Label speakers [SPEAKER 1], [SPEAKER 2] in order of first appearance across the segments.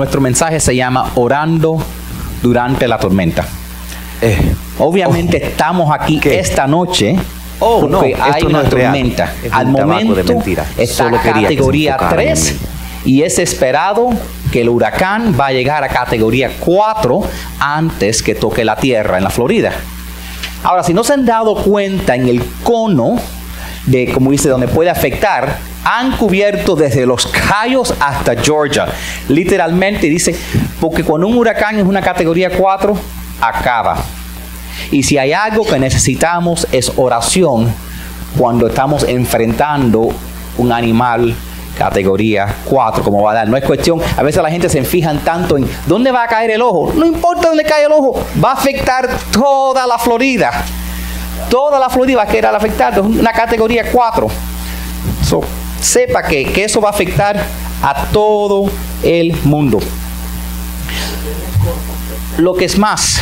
[SPEAKER 1] nuestro mensaje se llama Orando durante la tormenta.
[SPEAKER 2] Eh,
[SPEAKER 1] Obviamente estamos aquí
[SPEAKER 2] ¿Qué?
[SPEAKER 1] esta noche
[SPEAKER 2] Oh, no,
[SPEAKER 1] porque
[SPEAKER 2] esto
[SPEAKER 1] hay
[SPEAKER 2] no
[SPEAKER 1] una tormenta.
[SPEAKER 2] Es
[SPEAKER 1] Al
[SPEAKER 2] un
[SPEAKER 1] momento
[SPEAKER 2] de
[SPEAKER 1] está
[SPEAKER 2] que
[SPEAKER 1] categoría
[SPEAKER 2] en
[SPEAKER 1] 3
[SPEAKER 2] mí.
[SPEAKER 1] y es esperado que el huracán va a llegar a categoría 4 antes que toque la tierra en la Florida. Ahora, si no se han dado cuenta en el cono de, como dice, donde puede afectar, han cubierto desde los Cayos hasta Georgia. Literalmente dice, porque cuando un huracán es una categoría 4, acaba. Y si hay algo que necesitamos es oración cuando estamos enfrentando un animal categoría 4, como va a dar. No es cuestión, a veces la gente se fijan tanto en dónde va a caer el ojo. No importa dónde cae el ojo, va a afectar toda la Florida. Toda la Florida va a quedar afectada. Una categoría 4. So, sepa que, que eso va a afectar a todo el mundo. Lo que es más,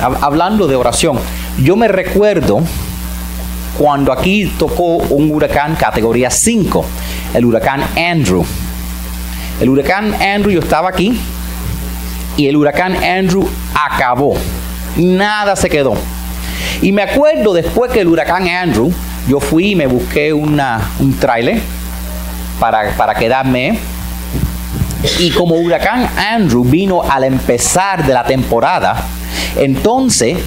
[SPEAKER 1] hab- hablando de oración, yo me recuerdo cuando aquí tocó un huracán categoría 5, el huracán Andrew. El huracán Andrew, yo estaba aquí y el huracán Andrew acabó. Nada se quedó. Y me acuerdo después que el huracán Andrew, yo fui y me busqué una, un trailer para, para quedarme. Y como huracán Andrew vino al empezar de la temporada, entonces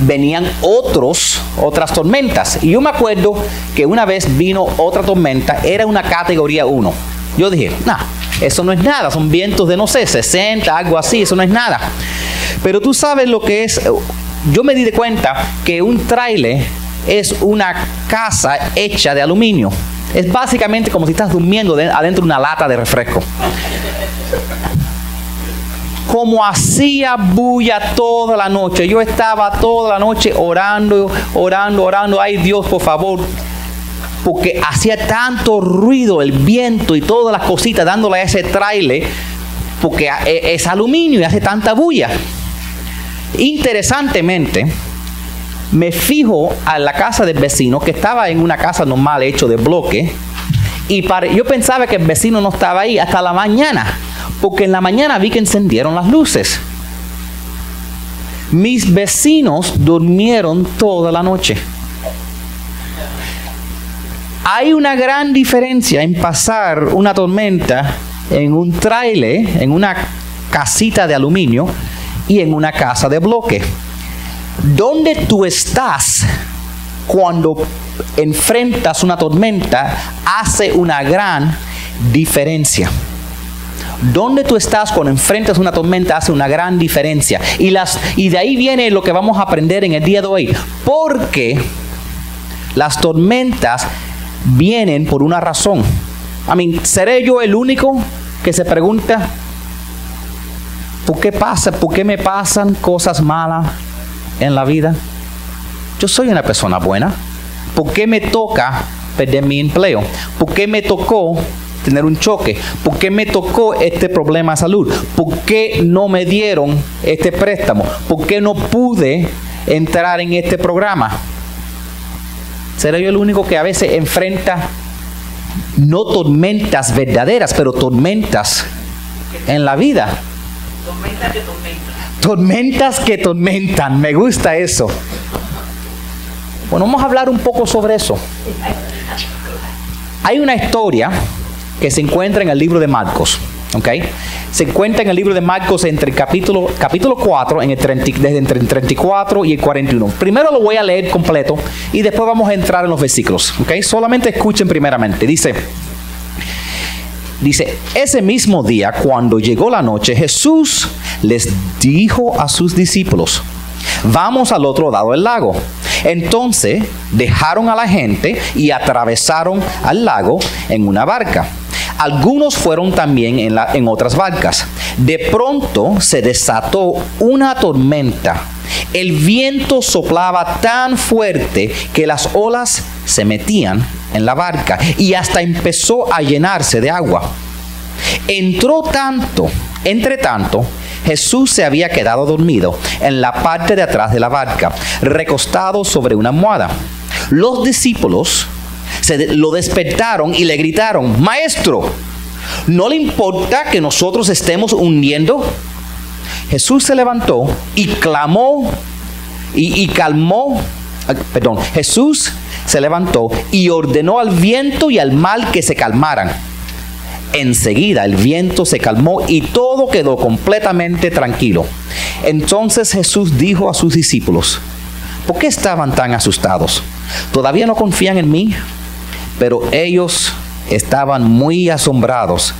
[SPEAKER 1] venían otros, otras tormentas. Y yo me acuerdo que una vez vino otra tormenta, era una categoría 1. Yo dije, nah, eso no es nada, son vientos de no sé, 60, algo así, eso no es nada. Pero tú sabes lo que es, yo me di de cuenta que un trailer es una casa hecha de aluminio. Es básicamente como si estás durmiendo de- adentro de una lata de refresco como hacía bulla toda la noche. Yo estaba toda la noche orando, orando, orando. Ay Dios, por favor. Porque hacía tanto ruido el viento y todas las cositas dándole a ese trailer. Porque e- es aluminio y hace tanta bulla. Interesantemente, me fijo a la casa del vecino que estaba en una casa normal hecho de bloque. Y pare- yo pensaba que el vecino no estaba ahí hasta la mañana, porque en la mañana vi que encendieron las luces. Mis vecinos durmieron toda la noche. Hay una gran diferencia en pasar una tormenta en un trailer, en una casita de aluminio y en una casa de bloque. ¿Dónde tú estás cuando enfrentas una tormenta hace una gran diferencia. Donde tú estás cuando enfrentas una tormenta hace una gran diferencia. Y, las, y de ahí viene lo que vamos a aprender en el día de hoy. Porque las tormentas vienen por una razón. I mean, ¿seré yo el único que se pregunta por qué pasa, por qué me pasan cosas malas en la vida? Yo soy una persona buena. ¿Por qué me toca perder mi empleo? ¿Por qué me tocó tener un choque? ¿Por qué me tocó este problema de salud? ¿Por qué no me dieron este préstamo? ¿Por qué no pude entrar en este programa? ¿Seré yo el único que a veces enfrenta no tormentas verdaderas, pero tormentas en la vida?
[SPEAKER 3] Tormenta que tormenta.
[SPEAKER 1] Tormentas que tormentan, me gusta eso. Bueno, vamos a hablar un poco sobre eso. Hay una historia que se encuentra en el libro de Marcos, ¿ok? Se encuentra en el libro de Marcos entre el capítulo, capítulo 4, en el 30 desde entre el 34 y el 41. Primero lo voy a leer completo y después vamos a entrar en los versículos, ¿ok? Solamente escuchen primeramente. Dice, Dice, ese mismo día, cuando llegó la noche, Jesús les dijo a sus discípulos, vamos al otro lado del lago. Entonces dejaron a la gente y atravesaron al lago en una barca. Algunos fueron también en, otras barcas. De pronto se desató una tormenta. El viento soplaba tan fuerte que las olas se metían en la barca y hasta empezó a llenarse de agua. Entró tanto, entre tanto, Jesús se había quedado dormido en la parte de atrás de la barca, recostado sobre una almohada. Los discípulos se lo despertaron y le gritaron, Maestro, ¿No le importa que nosotros estemos hundiendo? Jesús se levantó y clamó y, y calmó, perdón, Jesús se levantó y ordenó al viento y al mal que se calmaran. Enseguida el viento se calmó y todo quedó completamente tranquilo. Entonces Jesús dijo a sus discípulos, ¿por qué estaban tan asustados? ¿Todavía no confían en mí? Pero ellos estaban muy asombrados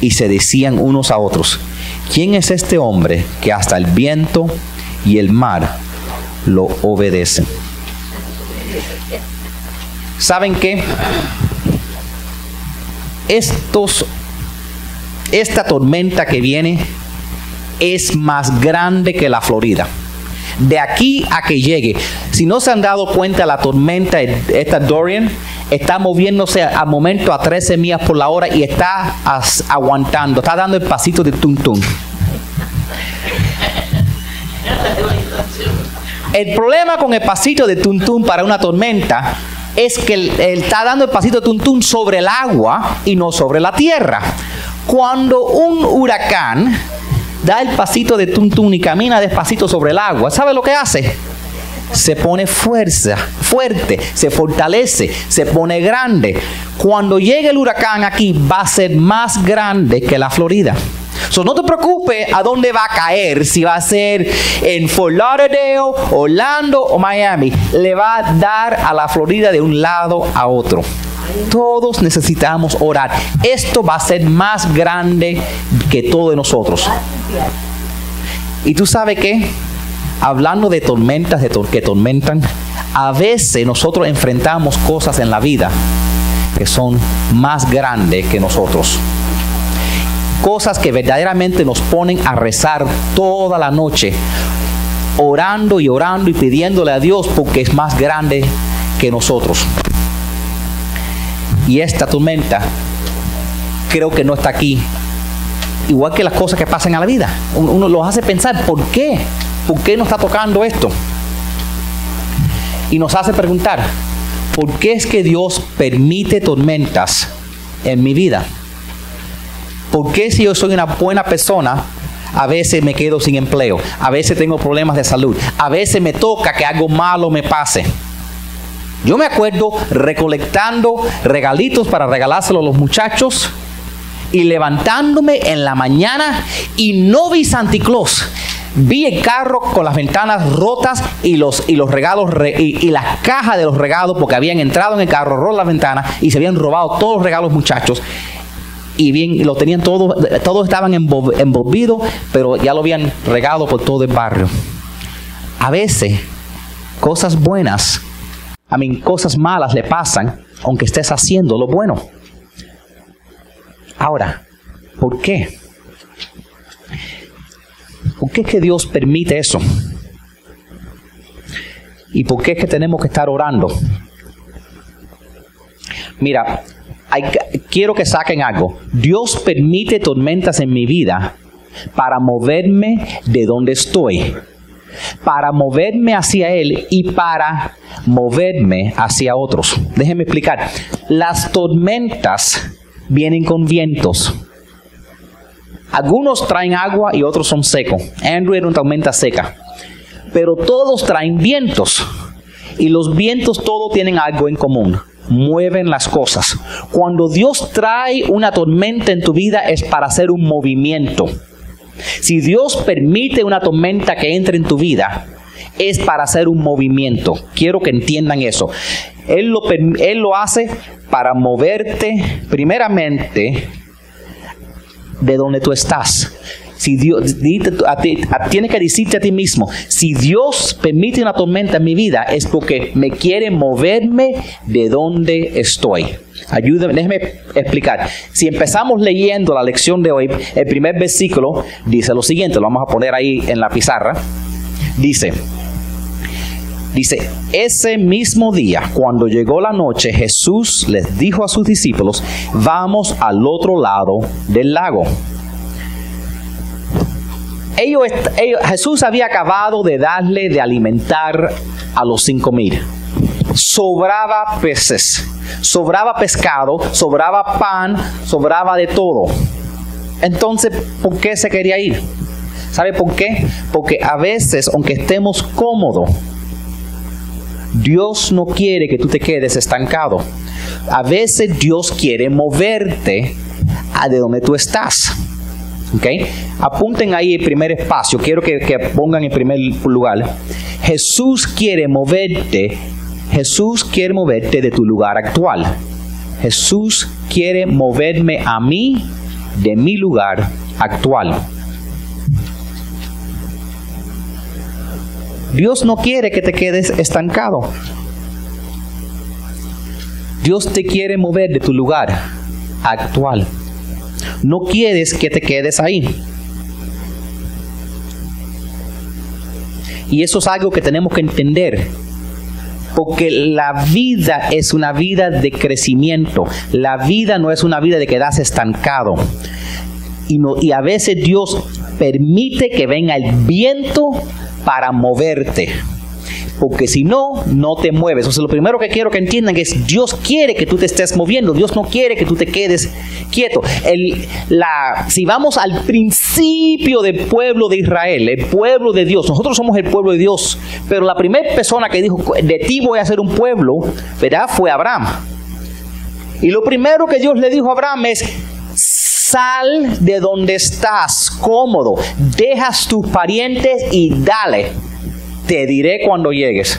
[SPEAKER 1] y se decían unos a otros, ¿quién es este hombre que hasta el viento y el mar lo obedecen? ¿Saben qué? Estos, esta tormenta que viene es más grande que la Florida. De aquí a que llegue, si no se han dado cuenta, la tormenta, esta Dorian, está moviéndose al momento a 13 millas por la hora y está aguantando, está dando el pasito de tum tum. El problema con el pasito de tum para una tormenta es que él, está dando el pasito de tum sobre el agua y no sobre la tierra. Cuando un huracán da el pasito de tum y camina despacito sobre el agua, ¿sabe lo que hace? se pone fuerza, fuerte, se fortalece, se pone grande. Cuando llegue el huracán aquí va a ser más grande que la Florida. So, no te preocupes a dónde va a caer, si va a ser en Fort Lauderdale, Orlando o Miami. Le va a dar a la Florida de un lado a otro. Todos necesitamos orar. Esto va a ser más grande que todos nosotros. ¿Y tú sabes qué? hablando de tormentas de que tormentan, a veces nosotros enfrentamos cosas en la vida que son más grandes que nosotros. Cosas que verdaderamente nos ponen a rezar toda la noche, orando y orando y pidiéndole a Dios porque es más grande que nosotros. Y esta tormenta creo que no está aquí. Igual que las cosas que pasan en la vida. Uno los hace pensar, ¿por qué? ¿por qué nos está tocando esto? Y nos hace preguntar, ¿por qué es que Dios permite tormentas en mi vida? ¿Por qué si yo soy una buena persona, a veces me quedo sin empleo, a veces tengo problemas de salud, a veces me toca que algo malo me pase? Yo me acuerdo recolectando regalitos para regalárselo a los muchachos y levantándome en la mañana y no vi Santa Claus. Vi el carro con las ventanas rotas y los, y los regalos y, las cajas de los regalos porque habían entrado en el carro, roto las ventanas y se habían robado todos los regalos muchachos. Y bien, lo tenían todos, todos estaban envolvidos, pero ya lo habían regado por todo el barrio. A veces, cosas buenas, a mí, cosas malas le pasan, aunque estés haciendo lo bueno. Ahora, ¿por qué? ¿Por qué es que Dios permite eso? ¿Y por qué es que tenemos que estar orando? Mira, quiero que saquen algo. Dios permite tormentas en mi vida para moverme de donde estoy, para moverme hacia Él y para moverme hacia otros. Déjenme explicar. Las tormentas vienen con vientos. Algunos traen agua y otros son secos. Andrew era una tormenta seca. Pero todos traen vientos. Y los vientos todos tienen algo en común. Mueven las cosas. Cuando Dios trae una tormenta en tu vida es para hacer un movimiento. Si Dios permite una tormenta que entre en tu vida, es para hacer un movimiento. Quiero que entiendan eso. Él lo, él lo hace para moverte primeramente de donde tú estás. Si Dios, tienes que decirte a ti mismo, si Dios permite una tormenta en mi vida es porque me quiere moverme de donde estoy. Ayúdame, déjeme explicar. Si empezamos leyendo la lección de hoy, el primer versículo dice lo siguiente, lo vamos a poner ahí en la pizarra. Dice, Dice, ese mismo día, cuando llegó la noche, Jesús les dijo a sus discípulos, vamos al otro lado del lago. Ellos, Jesús había acabado de darle de alimentar a los cinco mil. sobraba peces, sobraba pescado, sobraba pan, sobraba de todo. Entonces, ¿por qué se quería ir? ¿Sabe por qué? Porque a veces, aunque estemos cómodos, Dios no quiere que tú te quedes estancado. A veces Dios quiere moverte a de donde tú estás. ¿Ok? Apunten ahí el primer espacio. Quiero que, que pongan en primer lugar. Jesús quiere moverte. Jesús quiere moverte de tu lugar actual. Jesús quiere moverme a mí de mi lugar actual. Dios no quiere que te quedes estancado. Dios te quiere mover de tu lugar actual. No quieres que te quedes ahí. Y eso es algo que tenemos que entender. Porque la vida es una vida de crecimiento. La vida no es una vida de quedarse estancado. Y, y a veces Dios permite que venga el viento para moverte. Porque si no, no te mueves. O sea, lo primero que quiero que entiendan es Dios quiere que tú te estés moviendo. Dios no quiere que tú te quedes quieto. El, la, si vamos al principio del pueblo de Israel, el pueblo de Dios, nosotros somos el pueblo de Dios. Pero la primera persona que dijo, de ti voy a hacer un pueblo, ¿verdad? Fue Abraham. Y lo primero que Dios le dijo a Abraham es, sal de donde estás cómodo, dejas tus parientes y dale te diré cuando llegues.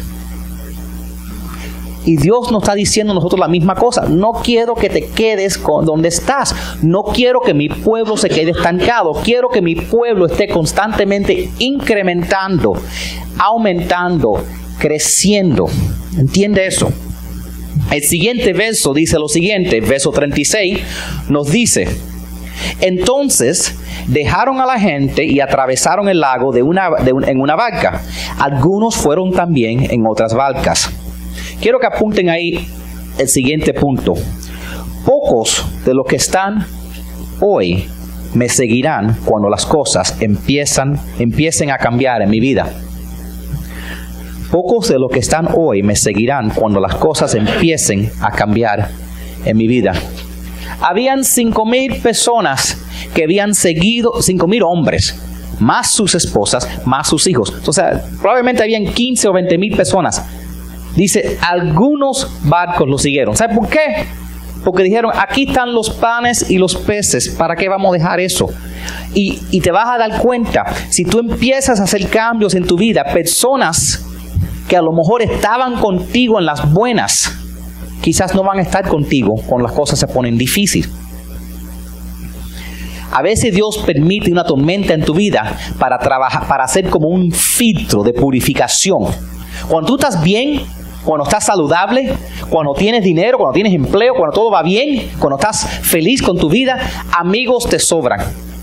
[SPEAKER 1] Y Dios nos está diciendo a nosotros la misma cosa. No quiero que te quedes con donde estás. No quiero que mi pueblo se quede estancado. Quiero que mi pueblo esté constantemente incrementando, aumentando, creciendo. ¿Entiende eso? El siguiente verso dice lo siguiente, verso 36, nos dice, entonces dejaron a la gente y atravesaron el lago de una, en una barca. Algunos fueron también en otras barcas. Quiero que apunten ahí el siguiente punto. Pocos de los que están hoy me seguirán cuando las cosas empiezan, empiecen a cambiar en mi vida. Pocos de los que están hoy me seguirán cuando las cosas empiecen a cambiar en mi vida. Habían cinco mil personas que habían seguido, cinco mil hombres, más sus esposas, más sus hijos. O sea, probablemente habían 15 o 20 mil personas. Dice, algunos barcos lo siguieron. ¿Sabe por qué? Porque dijeron, aquí están los panes y los peces, ¿para qué vamos a dejar eso? Y, y, te vas a dar cuenta, si tú empiezas a hacer cambios en tu vida, personas que a lo mejor estaban contigo en las buenas, quizás no van a estar contigo cuando las cosas se ponen difíciles. A veces Dios permite una tormenta en tu vida para trabajar, para hacer como un filtro de purificación. Cuando tú estás bien, cuando estás saludable, cuando tienes dinero, cuando tienes empleo, cuando todo va bien, cuando estás feliz con tu vida, amigos te sobran.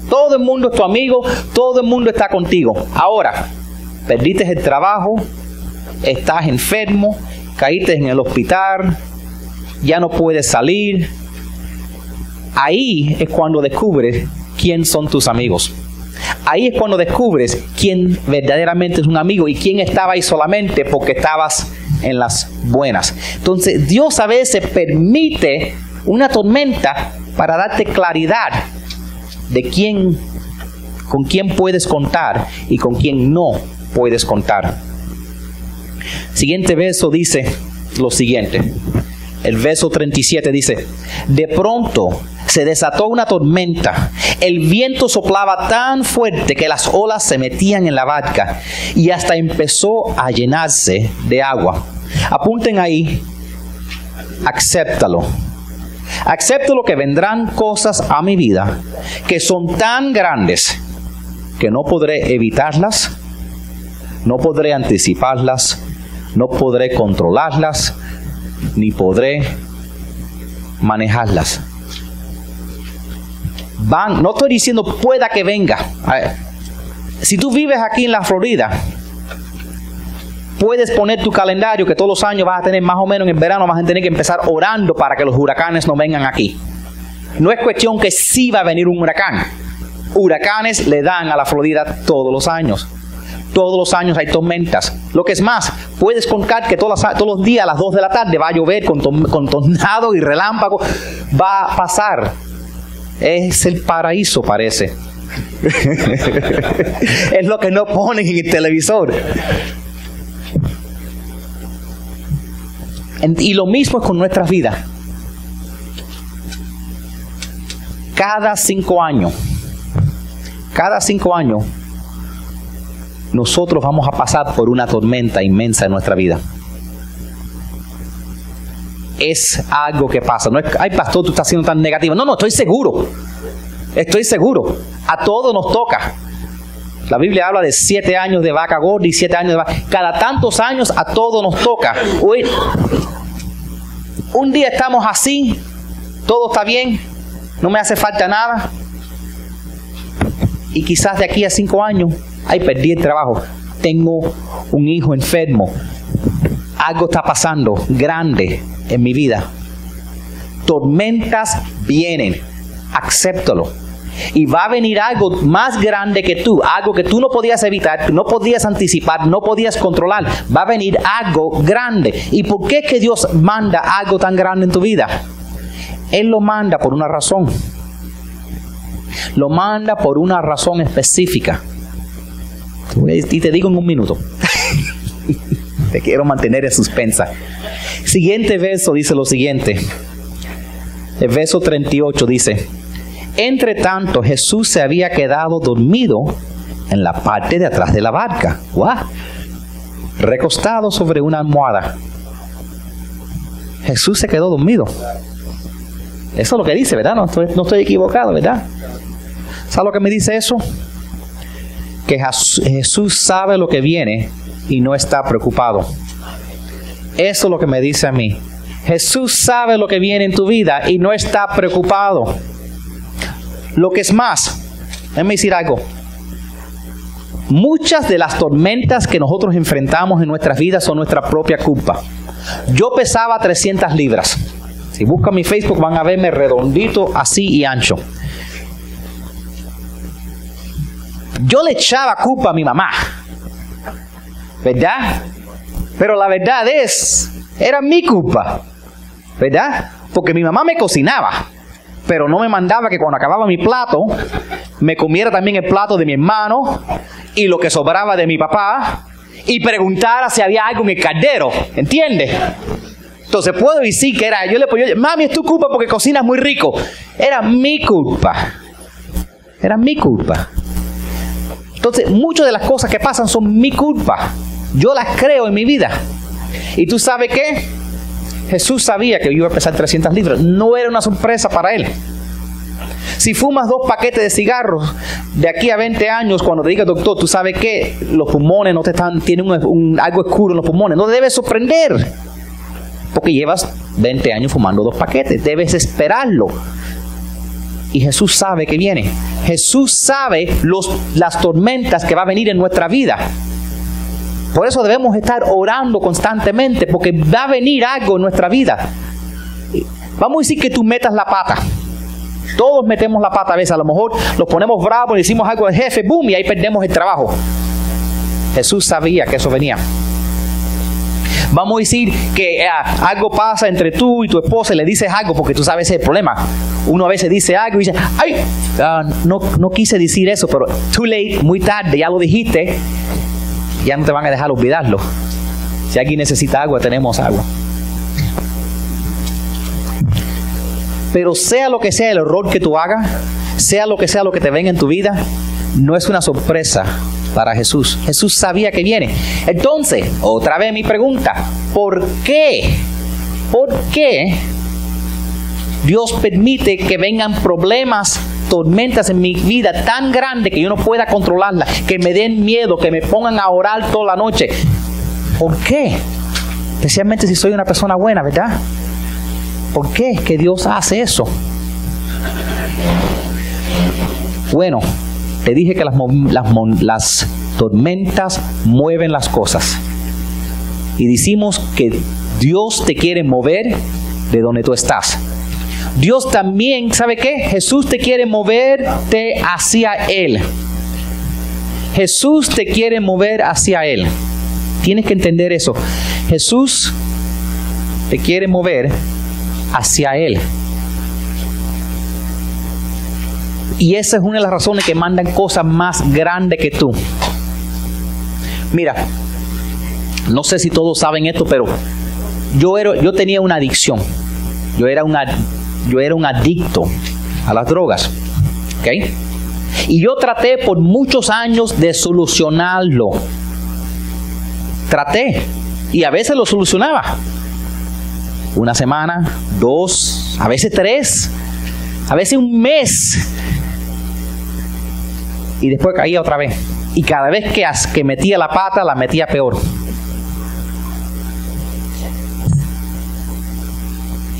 [SPEAKER 1] Todo el mundo es tu amigo, todo el mundo está contigo. Ahora, perdiste el trabajo, estás enfermo, caíste en el hospital, ya no puedes salir. Ahí es cuando descubres quién son tus amigos. Ahí es cuando descubres quién verdaderamente es un amigo y quién estaba ahí solamente porque estabas en las buenas. Entonces Dios a veces permite una tormenta para darte claridad de quién, con quién puedes contar y con quién no puedes contar. Siguiente verso dice lo siguiente. El verso 37 dice, de pronto se desató una tormenta. El viento soplaba tan fuerte que las olas se metían en la barca y hasta empezó a llenarse de agua. Apunten ahí, acéptalo. Acepto que vendrán cosas a mi vida que son tan grandes que no podré evitarlas, no podré anticiparlas, no podré controlarlas, ni podré manejarlas. Van, no estoy diciendo pueda que venga. Si tú vives aquí en la Florida, puedes poner tu calendario que todos los años vas a tener más o menos en el verano, vas a tener que empezar orando para que los huracanes no vengan aquí. No es cuestión que sí va a venir un huracán. Huracanes le dan a la Florida todos los años. Todos los años hay tormentas. Lo que es más, puedes contar que todos los, todos los días a las 2 de la tarde va a llover con, con tornado y relámpago. Va a pasar. Es el paraíso, parece. es lo que no ponen en el televisor. Y lo mismo es con nuestras vidas. Cada cinco años, cada cinco años, nosotros vamos a pasar por una tormenta inmensa en nuestra vida. Es algo que pasa. No es, ay, pastor, tú estás siendo tan negativo. No, no, estoy seguro. Estoy seguro. A todos nos toca. La Biblia habla de siete años de vaca gorda y siete años de vaca. Cada tantos años a todos nos toca. un día estamos así, todo está bien, no me hace falta nada. Y quizás de aquí a cinco años, ay, perdí el trabajo, tengo un hijo enfermo, algo está pasando grande en mi vida. Tormentas vienen, acéptalo. Y va a venir algo más grande que tú, algo que tú no podías evitar, no podías anticipar, no podías controlar. Va a venir algo grande. ¿Y por qué que Dios manda algo tan grande en tu vida? Él lo manda por una razón. Lo manda por una razón específica. Y te digo en un minuto. te quiero mantener en suspensa. Siguiente verso dice lo siguiente. El verso 38 dice, entre tanto, Jesús se había quedado dormido en la parte de atrás de la barca, recostado sobre una almohada. Jesús se quedó dormido. Eso es lo que dice, ¿verdad? No estoy, no estoy equivocado, ¿verdad? ¿Sabes lo que me dice eso? Que Jesús sabe lo que viene y no está preocupado. Eso es lo que me dice a mí. Jesús sabe lo que viene en tu vida y no está preocupado. Lo que es más, déjame decir algo. Muchas de las tormentas que nosotros enfrentamos en nuestras vidas son nuestra propia culpa. Yo pesaba 300 libras. Si buscan mi Facebook van a verme redondito, así y ancho. Yo le echaba culpa a mi mamá. ¿Verdad? Pero la verdad es, era mi culpa. ¿Verdad? Porque mi mamá me cocinaba pero no me mandaba que cuando acababa mi plato, me comiera también el plato de mi hermano y lo que sobraba de mi papá y preguntara si había algo en el caldero, ¿entiendes? Entonces puedo decir que era, yo le ponía, mami, es tu culpa porque cocinas muy rico. Era mi culpa. Era mi culpa. Entonces, muchas de las cosas que pasan son mi culpa. Yo las creo en mi vida. ¿Y tú sabes qué? Jesús sabía que yo iba a pesar 300 libras. No era una sorpresa para él. Si fumas dos paquetes de cigarros de aquí a 20 años, cuando te diga doctor, tú sabes que los pulmones no te están, tienen algo oscuro en los pulmones, no debes sorprender. Porque llevas 20 años fumando dos paquetes, debes esperarlo. Y Jesús sabe que viene. Jesús sabe los, las tormentas que va a venir en nuestra vida. Por eso debemos estar orando constantemente, porque va a venir algo en nuestra vida. Vamos a decir que tú metas la pata. Todos metemos la pata a veces, a lo mejor nos ponemos bravos y decimos algo al jefe, boom, y ahí perdemos el trabajo. Jesús sabía que eso venía. Vamos a decir que eh, algo pasa entre tú y tu esposa y le dices algo porque tú sabes el problema. Uno a veces dice algo y dice, ay, ah, no, no quise decir eso, pero too late, muy tarde, ya lo dijiste ya no te van a dejar olvidarlo. Si alguien necesita agua, tenemos agua. Pero sea lo que sea el error que tú hagas, sea lo que sea lo que te venga en tu vida, no es una sorpresa para Jesús. Jesús sabía que viene. Entonces, otra vez mi pregunta, ¿por qué? ¿Por qué Dios permite que vengan problemas tormentas en mi vida tan grande que yo no pueda controlarla, que me den miedo, que me pongan a orar toda la noche. ¿Por qué? Especialmente si soy una persona buena, ¿verdad? ¿Por qué que Dios hace eso? Bueno, te dije que las, las, tormentas mueven las cosas. Y decimos que Dios te quiere mover de donde tú estás. Dios también, ¿sabe qué? Jesús te quiere moverte hacia Él. Jesús te quiere mover hacia Él. Tienes que entender eso. Jesús te quiere mover hacia Él. Y esa es una de las razones que mandan cosas más grandes que tú. Mira, no sé si todos saben esto, pero yo, era, yo tenía una adicción. Yo era, yo era un adicto a las drogas. ¿Ok? Y yo traté por muchos años de solucionarlo. Traté. Y a veces lo solucionaba. Una semana, dos, a veces tres, a veces un mes. Y después caía otra vez. Y cada vez que, que metía la pata, la metía peor.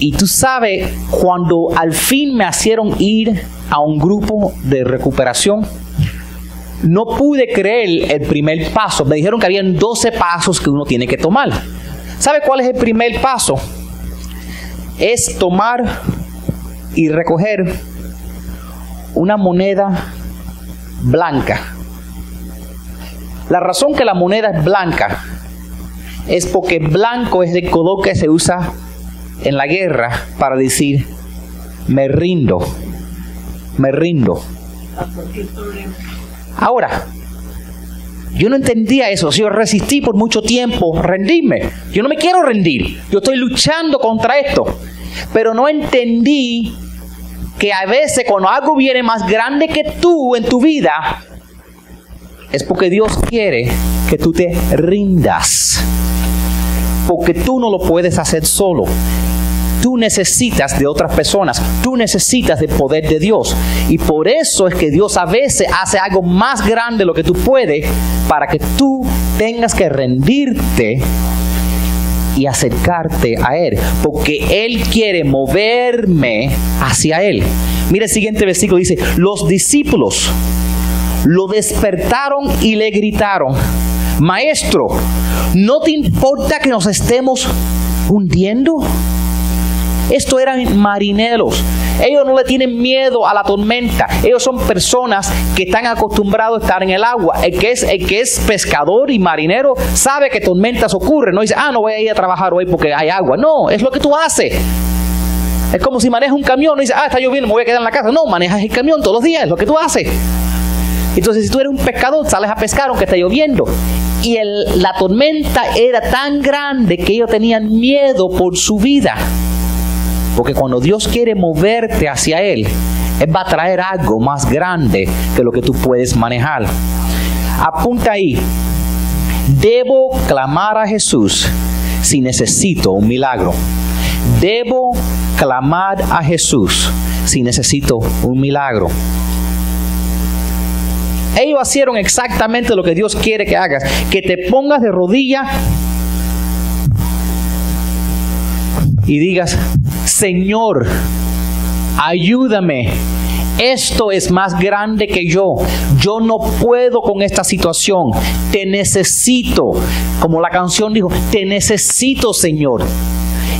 [SPEAKER 1] Y tú sabes, cuando al fin me hicieron ir a un grupo de recuperación, no pude creer el primer paso. Me dijeron que habían 12 pasos que uno tiene que tomar. ¿Sabe cuál es el primer paso? Es tomar y recoger una moneda blanca. La razón que la moneda es blanca es porque blanco es el color que se usa en la guerra para decir, me rindo, me rindo. Ahora, yo no entendía eso. Yo resistí por mucho tiempo, rendirme. Yo no me quiero rendir. Yo estoy luchando contra esto. Pero no entendí que a veces cuando algo viene más grande que tú en tu vida, es porque Dios quiere que tú te rindas. Porque tú no lo puedes hacer solo. Tú necesitas de otras personas, tú necesitas del poder de Dios. Y por eso es que Dios a veces hace algo más grande de lo que tú puedes para que tú tengas que rendirte y acercarte a Él. Porque Él quiere moverme hacia Él. Mira el siguiente versículo, dice, los discípulos lo despertaron y le gritaron, Maestro, ¿no te importa que nos estemos hundiendo? Esto eran marineros. Ellos no le tienen miedo a la tormenta. Ellos son personas que están acostumbrados a estar en el agua. El que es, que es pescador y marinero sabe que tormentas ocurren. No dice, ah, no voy a ir a trabajar hoy porque hay agua. No, es lo que tú haces. Es como si manejas un camión, no dices, ah, está lloviendo, me voy a quedar en la casa. No, manejas el camión todos los días, es lo que tú haces. Entonces, si tú eres un pescador, sales a pescar aunque esté lloviendo. Y la tormenta era tan grande que ellos tenían miedo por su vida. Porque cuando Dios quiere moverte hacia Él, Él va a traer algo más grande que lo que tú puedes manejar. Apunta ahí. Debo clamar a Jesús si necesito un milagro. Debo clamar a Jesús si necesito un milagro. Ellos hicieron exactamente lo que Dios quiere que hagas. Que te pongas de rodillas y digas, Señor, ayúdame. Esto es más grande que yo. Yo no puedo con esta situación. Te necesito. Como la canción dijo, te necesito, Señor.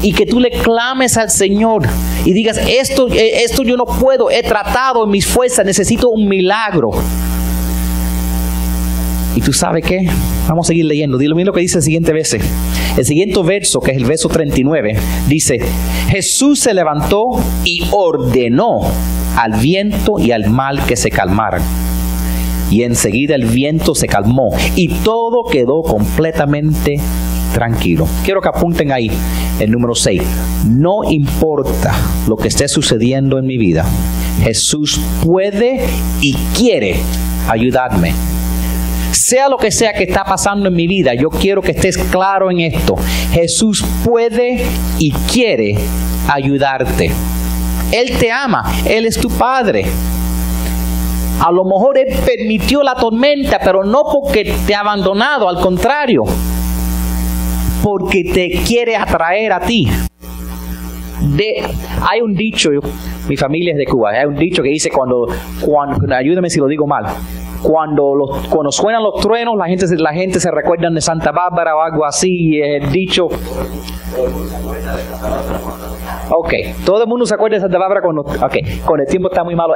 [SPEAKER 1] Y que tú le clames al Señor y digas, esto, eh, esto yo no puedo. He tratado en mis fuerzas. Necesito un milagro. ¿Y tú sabes qué? Vamos a seguir leyendo. Dilo lo que dice el siguiente verso. El siguiente verso, que es el verso 39, dice, Jesús se levantó y ordenó al viento y al mal que se calmaran. Y enseguida el viento se calmó y todo quedó completamente tranquilo. Quiero que apunten ahí el número 6. No importa lo que esté sucediendo en mi vida, Jesús puede y quiere ayudarme sea lo que sea que está pasando en mi vida, yo quiero que estés claro en esto. Jesús puede y quiere ayudarte. Él te ama, Él es tu Padre. A lo mejor Él permitió la tormenta, pero no porque te ha abandonado, al contrario, porque te quiere atraer a ti. hay un dicho, mi familia es de Cuba, hay un dicho que dice cuando, cuando ayúdame si lo digo mal, cuando, cuando suenan los truenos, la gente, la gente se recuerda de Santa Bárbara o algo así, el dicho. Ok, todo el mundo se acuerda de Santa Bárbara cuando, con el tiempo está muy malo.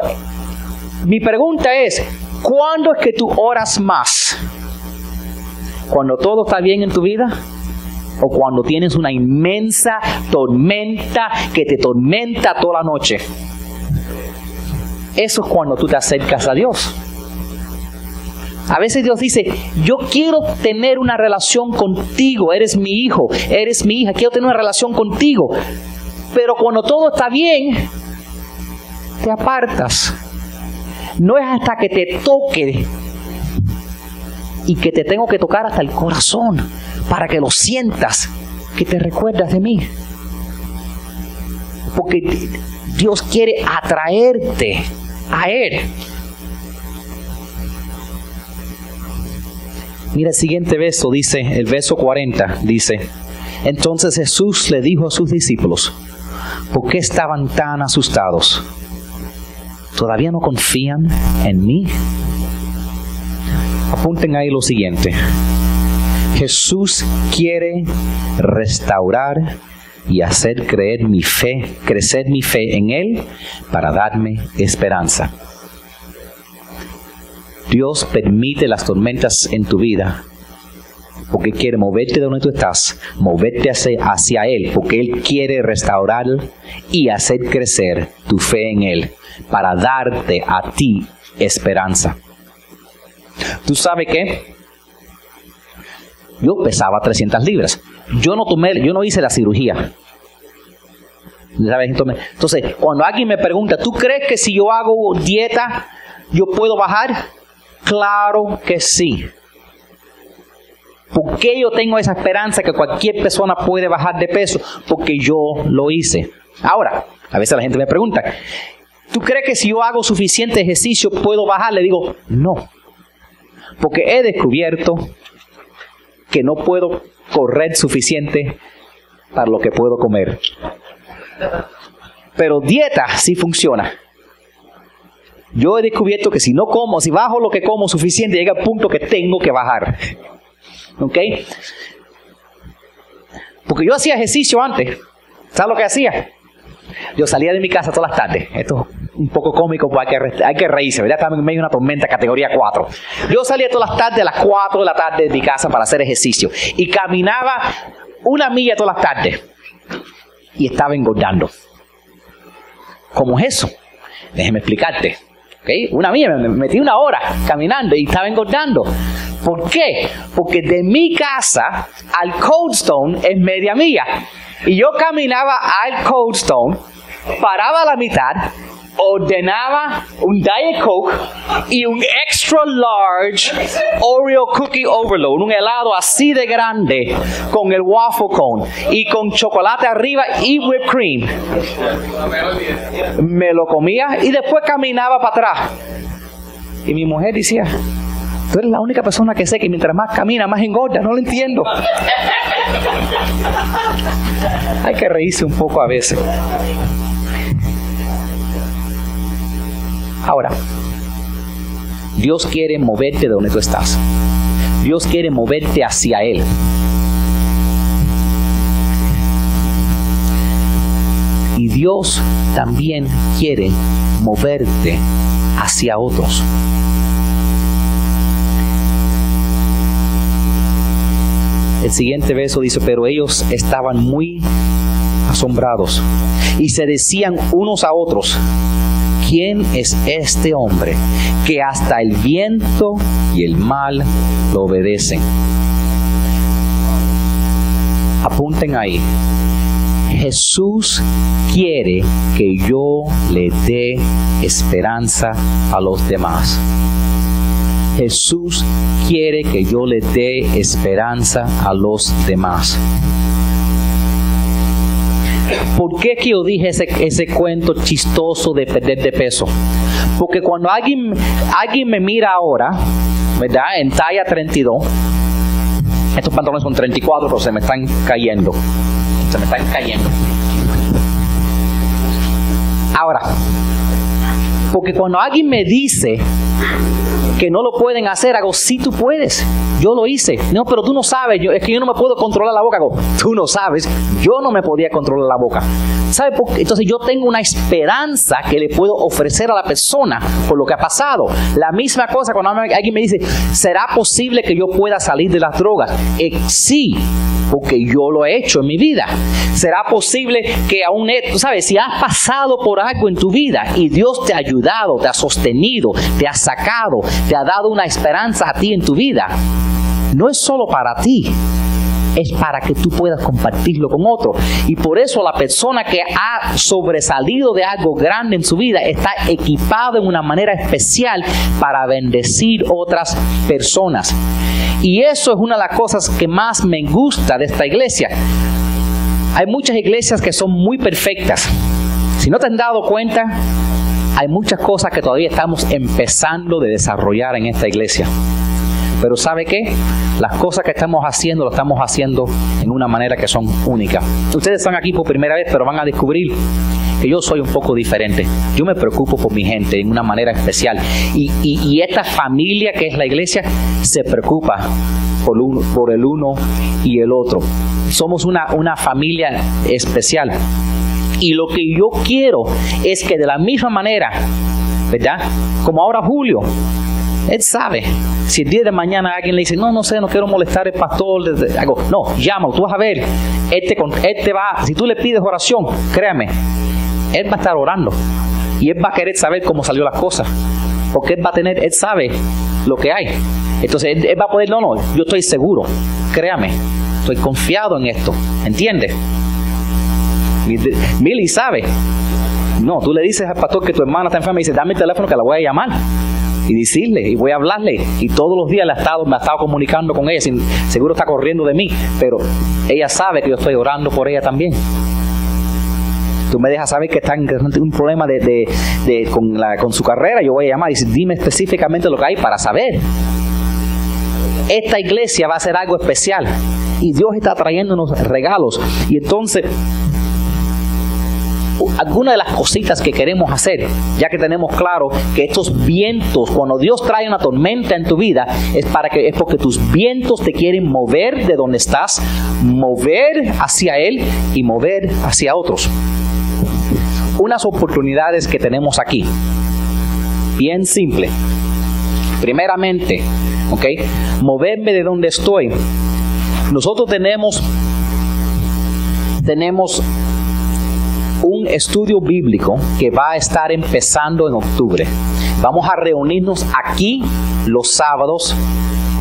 [SPEAKER 1] Mi pregunta es, ¿Cuándo es que tú oras más? ¿Cuando todo está bien en tu vida? ¿O cuando tienes una inmensa tormenta que te tormenta toda la noche? Eso es cuando tú te acercas a Dios. A veces Dios dice, yo quiero tener una relación contigo, eres mi hijo, eres mi hija, quiero tener una relación contigo. Pero cuando todo está bien, te apartas. No es hasta que te toque y que te tengo que tocar hasta el corazón para que lo sientas, que te recuerdas de mí. Porque Dios quiere atraerte a Él. Mira el siguiente verso, dice, el verso 40, dice, entonces Jesús le dijo a sus discípulos, ¿por qué estaban tan asustados? ¿Todavía no confían en mí? Apunten ahí lo siguiente. Jesús quiere restaurar y hacer creer mi fe, crecer mi fe en Él para darme esperanza. Dios permite las tormentas en tu vida porque quiere moverte de donde tú estás, moverte hacia, Él, porque Él quiere restaurar y hacer crecer tu fe en Él para darte a ti esperanza. ¿Tú sabes qué? Yo pesaba 300 libras. Yo no tomé, yo no hice la cirugía. Entonces, cuando alguien me pregunta, ¿tú crees que si yo hago dieta, yo puedo bajar? Claro que sí. ¿Por qué yo tengo esa esperanza que cualquier persona puede bajar de peso? Porque yo lo hice. Ahora, a veces la gente me pregunta, ¿tú crees que si yo hago suficiente ejercicio puedo bajar? Le digo, no. Porque he descubierto que no puedo correr suficiente para lo que puedo comer. Pero dieta sí funciona. Yo he descubierto que si no como, si bajo lo que como suficiente, llega el punto que tengo que bajar. ¿Ok? Porque yo hacía ejercicio antes. ¿Sabes lo que hacía? Yo salía de mi casa todas las tardes. Esto es un poco cómico, porque hay que, hay que reírse, ¿verdad? Estaba en medio de una tormenta categoría 4. Yo salía todas las tardes a las 4 de la tarde de mi casa para hacer ejercicio. Y caminaba una milla todas las tardes. Y estaba engordando. ¿Cómo es eso? Déjeme explicarte. Una mía, me metí una hora caminando y estaba engordando. ¿Por qué? Porque de mi casa al Coldstone es media milla. Y yo caminaba al Coldstone, paraba a la mitad, ordenaba un Diet Coke y un extra large Oreo Cookie Overload, un helado así de grande con el waffle cone y con chocolate arriba y whipped cream. Me lo comía y después caminaba para atrás. Y mi mujer decía, tú eres la única persona que sé que mientras más camina, más engorda, no lo entiendo. Hay que reírse un poco a veces. Ahora, Dios quiere moverte de donde tú estás. Dios quiere moverte hacia Él. Y Dios también quiere moverte hacia otros. El siguiente verso dice, pero ellos estaban muy asombrados y se decían unos a otros, ¿quién es este hombre que hasta el viento y el mal lo obedecen? Apunten ahí. Jesús quiere que yo le dé esperanza a los demás. Jesús quiere que yo le dé esperanza a los demás. ¿Por qué que yo dije ese, ese cuento chistoso de perder de peso? Porque cuando alguien, alguien me mira ahora, ¿verdad? En talla 32, estos pantalones son 34, pero se me están cayendo. Se me están cayendo. Ahora, porque cuando alguien me dice que no lo pueden hacer. Hago, sí tú puedes. Yo lo hice. No, pero tú no sabes. Yo, es que yo no me puedo controlar la boca. Hago, tú no sabes. Yo no me podía controlar la boca. ¿Sabe? Entonces yo tengo una esperanza que le puedo ofrecer a la persona por lo que ha pasado. La misma cosa cuando alguien me dice, ¿será posible que yo pueda salir de las drogas? Eh, sí, porque yo lo he hecho en mi vida. ¿Será posible que aún, tú sabes, si has pasado por algo en tu vida y Dios te ha ayudado, te ha sostenido, te ha sacado, te ha dado una esperanza a ti en tu vida, no es solo para ti, es para que tú puedas compartirlo con otro. Y por eso la persona que ha sobresalido de algo grande en su vida está equipado en una manera especial para bendecir otras personas. Y eso es una de las cosas que más me gusta de esta iglesia. Hay muchas iglesias que son muy perfectas. Si no te han dado cuenta, hay muchas cosas que todavía estamos empezando de desarrollar en esta iglesia. Pero ¿sabe qué? Las cosas que estamos haciendo, lo estamos haciendo en una manera que son únicas. Ustedes están aquí por primera vez, pero van a descubrir que yo soy un poco diferente. Yo me preocupo por mi gente en una manera especial. Y, esta familia que es la iglesia se preocupa por, el uno y el otro. Somos una familia especial. Y lo que yo quiero es que de la misma manera, ¿verdad? Como ahora Julio, él sabe. Si el día de mañana alguien le dice, no, no sé, no quiero molestar al pastor, hago, no, llámalo, tú vas a ver. Él te, él va, si tú le pides oración, créame, él va a estar orando. Y él va a querer saber cómo salió las cosas. Porque él va a tener, él sabe lo que hay. Entonces él, va a poder, no, no, yo estoy seguro, créame, estoy confiado en esto, ¿entiendes? Milly sabe. No, tú le dices al pastor que tu hermana está enferma y dice, dame el teléfono que la voy a llamar y decirle y voy a hablarle y todos los días la estado, me ha estado comunicando con ella, seguro está corriendo de mí, pero ella sabe que yo estoy orando por ella también. Tú me dejas saber que está un problema de, con su carrera, yo voy a llamar y decir, dime específicamente lo que hay para saber. Esta iglesia va a ser algo especial y Dios está trayéndonos regalos y entonces alguna de las cositas que queremos hacer, ya que tenemos claro que estos vientos, cuando Dios trae una tormenta en tu vida, es para que es porque tus vientos te quieren mover de donde estás, mover hacia él y mover hacia otros. Unas oportunidades que tenemos aquí, bien simple. Primeramente, ¿ok? Moverme de donde estoy. Nosotros tenemos tenemos un estudio bíblico que va a estar empezando en octubre. Vamos a reunirnos aquí los sábados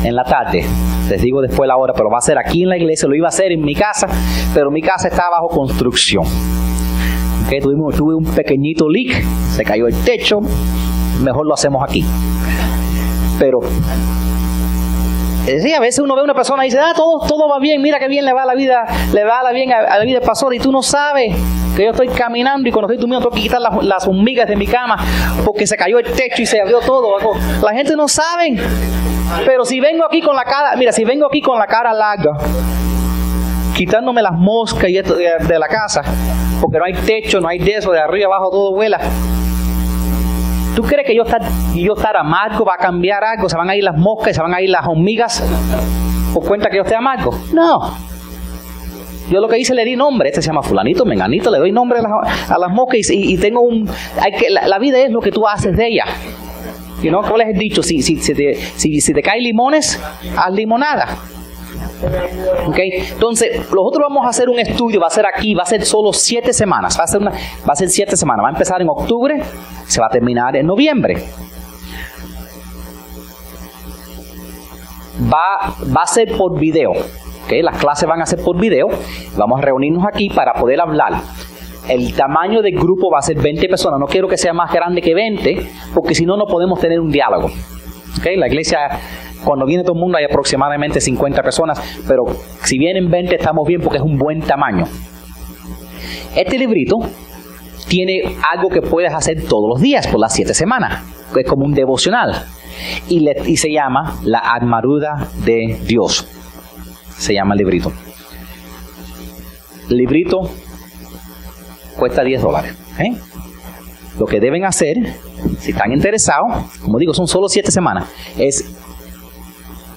[SPEAKER 1] en la tarde. Les digo después la hora, pero va a ser aquí en la iglesia. Lo iba a hacer en mi casa, pero mi casa está bajo construcción. Okay, tuve un pequeñito leak, se cayó el techo. Mejor lo hacemos aquí. Pero Sí, a veces uno ve a una persona y dice, ah, todo, todo va bien, mira qué bien le va a la vida, le va a la bien a, la vida pastora, y tú no sabes que yo estoy caminando y cuando estoy durmiendo tengo que quitar las, las hormigas de mi cama porque se cayó el techo y se abrió todo. La gente no sabe. Pero si vengo aquí con la cara, mira, si vengo aquí con la cara larga, quitándome las moscas y esto de, de la casa, porque no hay techo, no hay de eso, de arriba abajo todo vuela ¿Tú crees que yo estar, yo estar amargo va a cambiar algo? ¿Se van a ir las moscas, se van a ir las hormigas por cuenta que yo esté amargo? No. Yo lo que hice le di nombre. Este se llama fulanito, menganito, le doy nombre a las, moscas y, tengo un... Hay que, la, vida es lo que tú haces de ella. You know, ¿Cuál es dicho? Si, si, si, te, si, si te caen limones, haz limonada. Okay. Entonces, nosotros vamos a hacer un estudio, va a ser aquí, va a ser solo siete semanas, va a ser, una, siete semanas, va a empezar en octubre, se va a terminar en noviembre. Va, va a ser por video, okay. las clases van a ser por video, vamos a reunirnos aquí para poder hablar. El tamaño del grupo va a ser 20 personas, no quiero que sea más grande que 20, porque si no, no podemos tener un diálogo. Okay. La iglesia cuando viene todo el mundo hay aproximadamente 50 personas, pero si vienen 20 estamos bien porque es un buen tamaño. Este librito tiene algo que puedes hacer todos los días por las 7 semanas, que es como un devocional. Y, se llama La armadura de Dios. Se llama el librito. Librito cuesta 10 dólares. ¿eh? Lo que deben hacer si están interesados, como digo, son solo siete semanas, es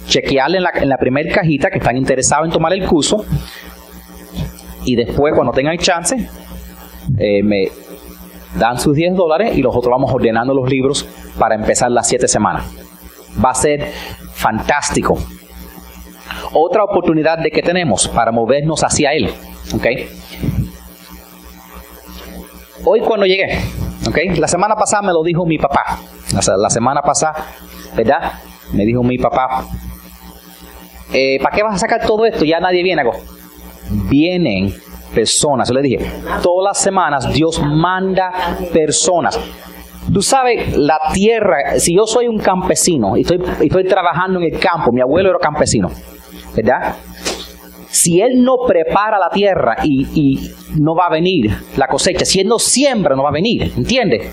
[SPEAKER 1] chequearle en la, en la primera cajita que están interesados en tomar el curso y después cuando tengan chance eh, me dan sus 10 dólares y nosotros vamos ordenando los libros para empezar las siete semanas. Va a ser fantástico. Otra oportunidad de que tenemos para movernos hacia Él. ¿okay? Hoy cuando llegué, ¿okay? la semana pasada me lo dijo mi papá. La, la semana pasada, ¿verdad? Me dijo mi papá, eh, ¿para qué vas a sacar todo esto? Ya nadie viene. Vienen personas. Yo le dije, todas las semanas Dios manda personas. Tú sabes, la tierra, si yo soy un campesino y estoy, estoy trabajando en el campo, mi abuelo era campesino, ¿verdad? Si él no prepara la tierra y, y no va a venir la cosecha, si él no siembra, no va a venir, ¿entiendes?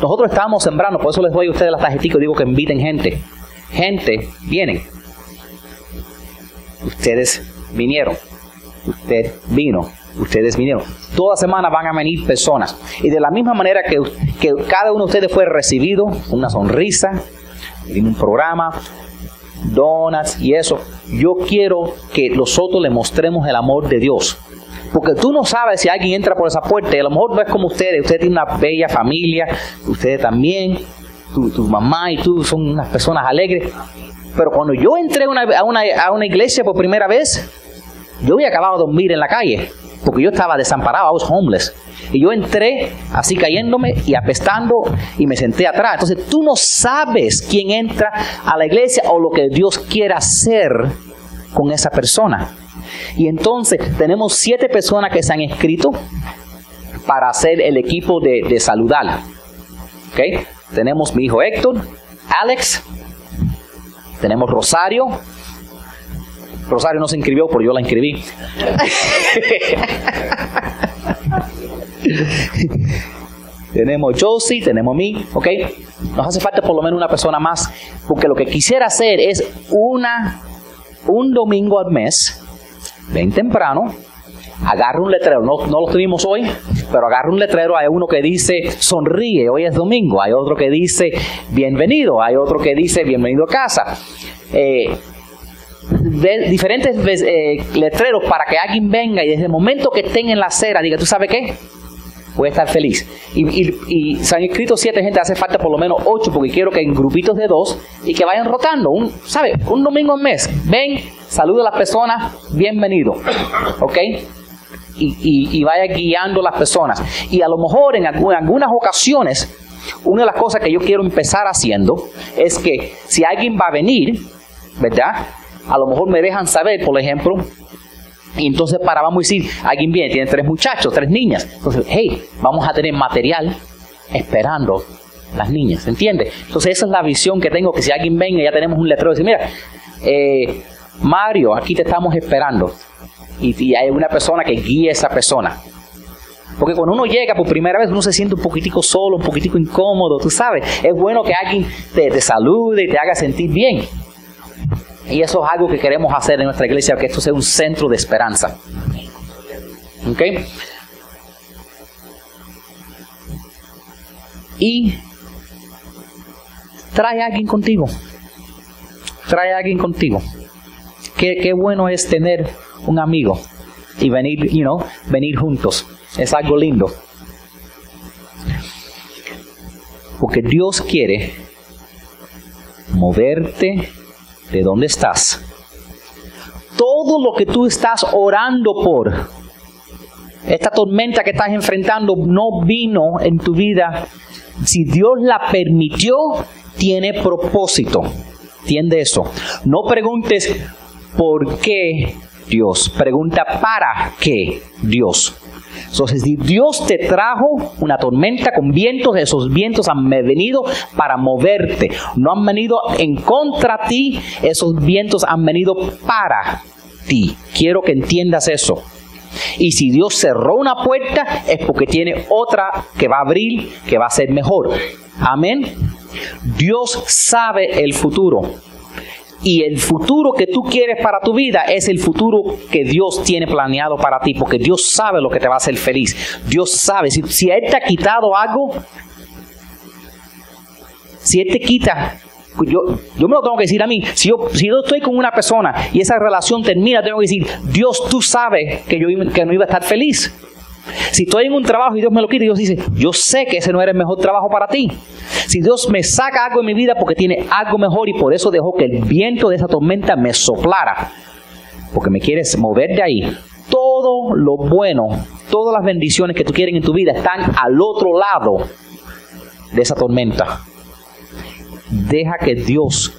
[SPEAKER 1] Nosotros estábamos sembrando, por eso les doy a ustedes las tarjetitas y digo que inviten gente. Gente, vienen. Ustedes vinieron. Usted vino ustedes vinieron. Toda semana van a venir personas. Y de la misma manera que, que cada uno de ustedes fue recibido, una sonrisa, un programa, donuts y eso, yo quiero que nosotros le mostremos el amor de Dios. Porque tú no sabes si alguien entra por esa puerta y a lo mejor no es como ustedes, ustedes tienen una bella familia, ustedes también, tu, mamá y tú son unas personas alegres. Pero cuando yo entré a una, iglesia por primera vez, yo había acabado de dormir en la calle porque yo estaba desamparado, I was homeless. Y yo entré así cayéndome y apestando y me senté atrás. Entonces tú no sabes quién entra a la iglesia o lo que Dios quiere hacer con esa persona. Y entonces tenemos siete personas que se han escrito para hacer el equipo de, de saludar. Tenemos mi hijo Héctor, Alex, tenemos Rosario, Rosario no se inscribió, pero yo la inscribí. tenemos Josie, tenemos a mí, ¿ok? Nos hace falta por lo menos una persona más, porque lo que quisiera hacer es una, un domingo al mes, ven temprano, agarra un letrero, no, no lo tuvimos hoy, pero agarra un letrero, hay uno que dice sonríe, hoy es domingo, hay otro que dice bienvenido, hay otro que dice bienvenido a casa. Eh, diferentes eh, letreros para que alguien venga y desde el momento que estén en la acera diga, ¿tú sabes qué? Voy a estar feliz. Y, se han inscrito siete gente, hace falta por lo menos ocho, porque quiero que en grupitos de dos y que vayan rotando. Un, ¿Sabe? Un domingo al mes. Ven, saluda a las personas, bienvenido. ¿Ok? Y, y, vaya guiando a las personas. Y a lo mejor en algunas ocasiones, una de las cosas que yo quiero empezar haciendo es que si alguien va a venir, ¿verdad? a lo mejor me dejan saber, por ejemplo, y entonces para, vamos a decir, alguien viene, tiene tres muchachos, tres niñas. Entonces, hey, vamos a tener material esperando las niñas, ¿entiendes? Entonces esa es la visión que tengo, que si alguien venga, ya tenemos un letrero y dice, mira, eh, Mario, aquí te estamos esperando. Y, hay una persona que guíe a esa persona. Porque cuando uno llega por primera vez, uno se siente un poquitico solo, un poquitico incómodo, tú sabes. Es bueno que alguien te, te salude y te haga sentir bien. Y eso es algo que queremos hacer en nuestra iglesia, que esto sea un centro de esperanza. ¿Ok? Y trae a alguien contigo. Trae a alguien contigo. Qué, bueno es tener un amigo y venir, you know, venir juntos. Es algo lindo. Porque Dios quiere moverte de dónde estás. Todo lo que tú estás orando por, esta tormenta que estás enfrentando no vino en tu vida. Si Dios la permitió, tiene propósito. ¿Entiende eso? No preguntes por qué Dios. Pregunta para qué Dios. Entonces, si Dios te trajo una tormenta con vientos, esos vientos han venido para moverte, no han venido en contra de ti, esos vientos han venido para ti. Quiero que entiendas eso. Y si Dios cerró una puerta, es porque tiene otra que va a abrir, que va a ser mejor. Amén. Dios sabe el futuro. Y el futuro que tú quieres para tu vida es el futuro que Dios tiene planeado para ti, porque Dios sabe lo que te va a hacer feliz. Dios sabe, si, si Él te ha quitado algo, Si Él te quita, yo, yo me lo tengo que decir a mí. Si yo, si yo estoy con una persona y esa relación termina, tengo que decir, Dios, tú sabes que yo que no iba a estar feliz. Si estoy en un trabajo y Dios me lo quita, Dios dice, yo sé que ese no era el mejor trabajo para ti. Si Dios me saca algo en mi vida porque tiene algo mejor y por eso dejó que el viento de esa tormenta me soplara, porque me quieres mover de ahí, todo lo bueno, todas las bendiciones que tú quieres en tu vida están al otro lado de esa tormenta. Deja que Dios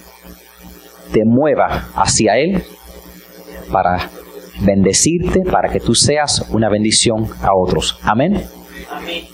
[SPEAKER 1] te mueva hacia Él para bendecirte para que tú seas una bendición a otros. Amén.
[SPEAKER 3] Amén.